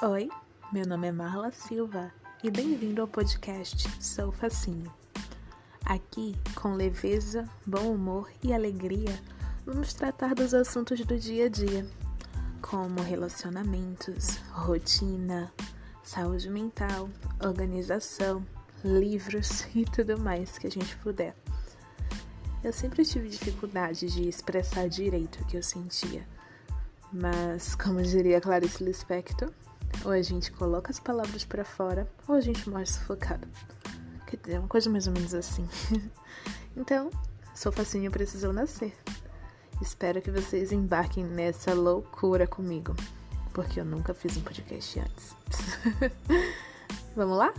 Oi, meu nome é Marla Silva e bem-vindo ao podcast Sou Facinho. Aqui, com leveza, bom humor e alegria, vamos tratar dos assuntos do dia a dia, como relacionamentos, rotina, saúde mental, organização, livros e tudo mais que a gente puder. Eu sempre tive dificuldade de expressar direito o que eu sentia, mas, como diria Clarice Lispector, ou a gente coloca as palavras para fora, ou a gente morre sufocado. Quer dizer, uma coisa mais ou menos assim. então, sou facinho precisou nascer. Espero que vocês embarquem nessa loucura comigo, porque eu nunca fiz um podcast antes. Vamos lá?